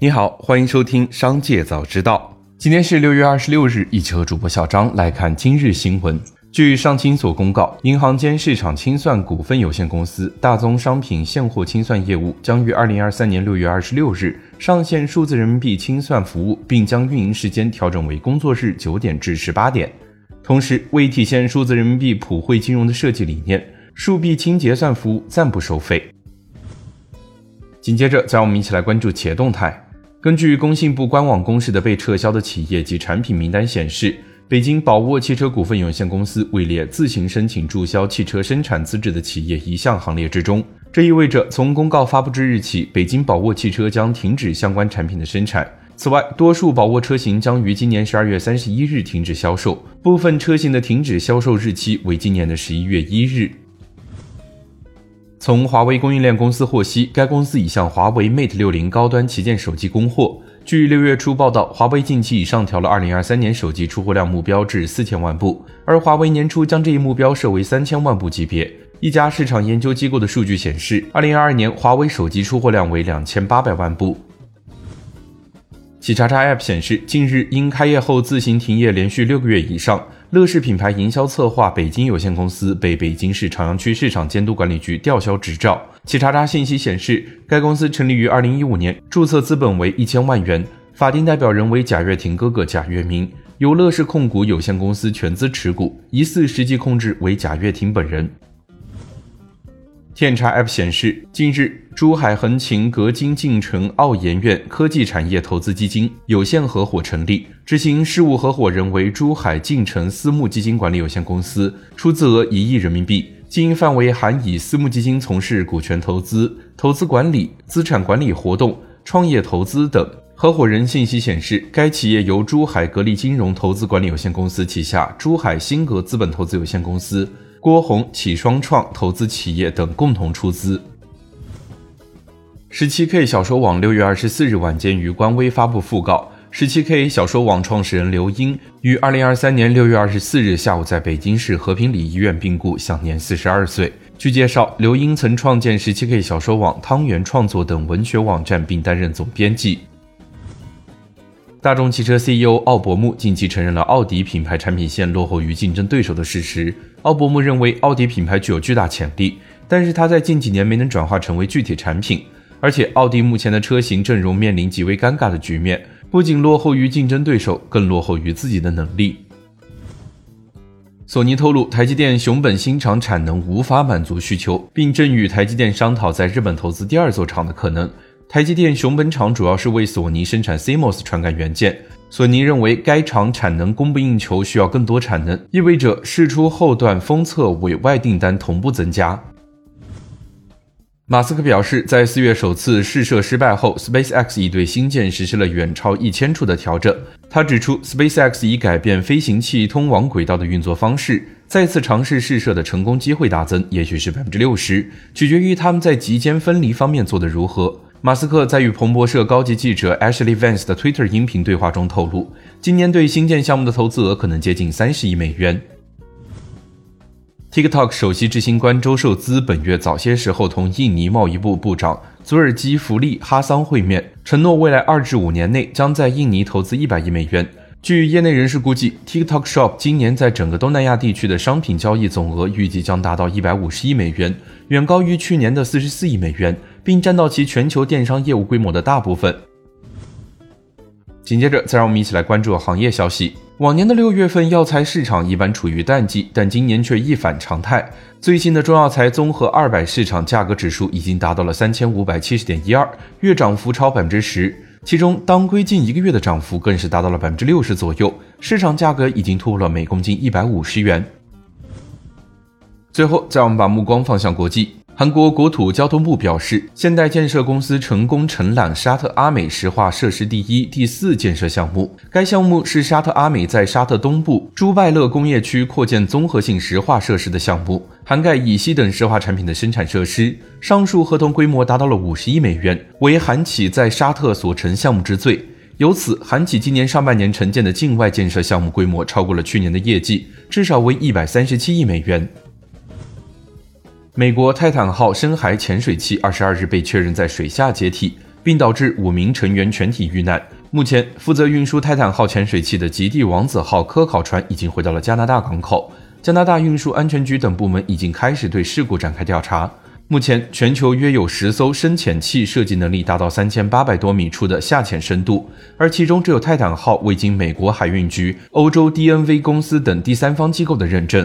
你好，欢迎收听《商界早知道》。今天是六月二十六日，一起和主播小张来看今日新闻。据上清所公告，银行间市场清算股份有限公司大宗商品现货清算业务将于二零二三年六月二十六日上线数字人民币清算服务，并将运营时间调整为工作日九点至十八点。同时，为体现数字人民币普惠金融的设计理念，数币清结算服务暂不收费。紧接着，再让我们一起来关注企业动态。根据工信部官网公示的被撤销的企业及产品名单显示，北京宝沃汽车股份有限公司位列自行申请注销汽车生产资质的企业一项行列之中。这意味着，从公告发布之日起，北京宝沃汽车将停止相关产品的生产。此外，多数宝沃车型将于今年十二月三十一日停止销售，部分车型的停止销售日期为今年的十一月一日。从华为供应链公司获悉，该公司已向华为 Mate 六零高端旗舰手机供货。据六月初报道，华为近期已上调了二零二三年手机出货量目标至四千万部，而华为年初将这一目标设为三千万部级别。一家市场研究机构的数据显示，二零二二年华为手机出货量为两千八百万部。企查查 App 显示，近日因开业后自行停业连续六个月以上。乐视品牌营销策划北京有限公司被北京市朝阳区市场监督管理局吊销执照。企查查信息显示，该公司成立于二零一五年，注册资本为一千万元，法定代表人为贾跃亭哥哥贾跃民，由乐视控股有限公司全资持股，疑似实际控制为贾跃亭本人。天查 App 显示，近日珠海横琴格金晋城奥研院科技产业投资基金有限合伙成立，执行事务合伙人为珠海晋城私募基金管理有限公司，出资额一亿人民币，经营范围含以私募基金从事股权投资、投资管理、资产管理活动、创业投资等。合伙人信息显示，该企业由珠海格力金融投资管理有限公司旗下珠海新格资本投资有限公司。郭宏、启双创投资企业等共同出资。十七 K 小说网六月二十四日晚间于官微发布讣告：十七 K 小说网创始人刘英于二零二三年六月二十四日下午在北京市和平里医院病故，享年四十二岁。据介绍，刘英曾创建十七 K 小说网、汤圆创作等文学网站，并担任总编辑。大众汽车 CEO 奥伯穆近期承认了奥迪品牌产品线落后于竞争对手的事实。奥伯穆认为，奥迪品牌具有巨大潜力，但是它在近几年没能转化成为具体产品。而且，奥迪目前的车型阵容面临极为尴尬的局面，不仅落后于竞争对手，更落后于自己的能力。索尼透露，台积电熊本新厂产能无法满足需求，并正与台积电商讨在日本投资第二座厂的可能。台积电熊本厂主要是为索尼生产 CMOS 传感元件。索尼认为该厂产能供不应求，需要更多产能，意味着试出后段封测委外订单同步增加。马斯克表示，在四月首次试射失败后，SpaceX 已对新舰实施了远超一千处的调整。他指出，SpaceX 已改变飞行器通往轨道的运作方式，再次尝试试射的成功机会大增，也许是百分之六十，取决于他们在极间分离方面做得如何。马斯克在与彭博社高级记者 Ashley Vance 的 Twitter 音频对话中透露，今年对新建项目的投资额可能接近三十亿美元。TikTok 首席执行官周受资本月早些时候同印尼贸易部部长祖尔基弗利哈桑会面，承诺未来二至五年内将在印尼投资一百亿美元。据业内人士估计，TikTok Shop 今年在整个东南亚地区的商品交易总额预计将达到一百五十亿美元，远高于去年的四十四亿美元。并占到其全球电商业务规模的大部分。紧接着，再让我们一起来关注行业消息。往年的六月份药材市场一般处于淡季，但今年却一反常态。最新的中药材综合二百市场价格指数已经达到了三千五百七十点一二，月涨幅超百分之十。其中，当归近一个月的涨幅更是达到了百分之六十左右，市场价格已经突破了每公斤一百五十元。最后，再让我们把目光放向国际。韩国国土交通部表示，现代建设公司成功承揽沙特阿美石化设施第一、第四建设项目。该项目是沙特阿美在沙特东部朱拜勒工业区扩建综合性石化设施的项目，涵盖乙烯等石化产品的生产设施。上述合同规模达到了五十亿美元，为韩企在沙特所成项目之最。由此，韩企今年上半年承建的境外建设项目规模超过了去年的业绩，至少为一百三十七亿美元。美国泰坦号深海潜水器二十二日被确认在水下解体，并导致五名成员全体遇难。目前，负责运输泰坦号潜水器的极地王子号科考船已经回到了加拿大港口。加拿大运输安全局等部门已经开始对事故展开调查。目前，全球约有十艘深潜器设计能力达到三千八百多米处的下潜深度，而其中只有泰坦号未经美国海运局、欧洲 DNV 公司等第三方机构的认证。